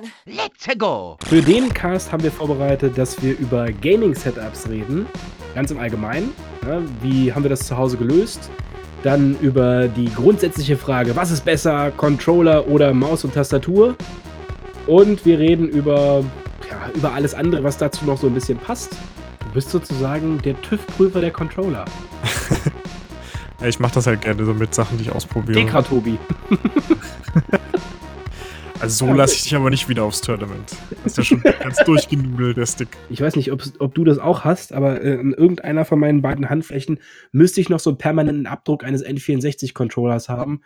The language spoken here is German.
On! Let's go! Für den Cast haben wir vorbereitet, dass wir über Gaming-Setups reden, ganz im Allgemeinen. Ja, wie haben wir das zu Hause gelöst? Dann über die grundsätzliche Frage, was ist besser, Controller oder Maus und Tastatur? Und wir reden über, ja, über alles andere, was dazu noch so ein bisschen passt. Du bist sozusagen der TÜV-Prüfer der Controller. ich mache das halt gerne so mit Sachen, die ich ausprobiere. Dekra-Tobi. Also so lasse ich dich aber nicht wieder aufs Tournament. Das ist ja schon ganz durchgenudelt, der Stick. Ich weiß nicht, ob du das auch hast, aber äh, in irgendeiner von meinen beiden Handflächen müsste ich noch so einen permanenten Abdruck eines N64-Controllers haben,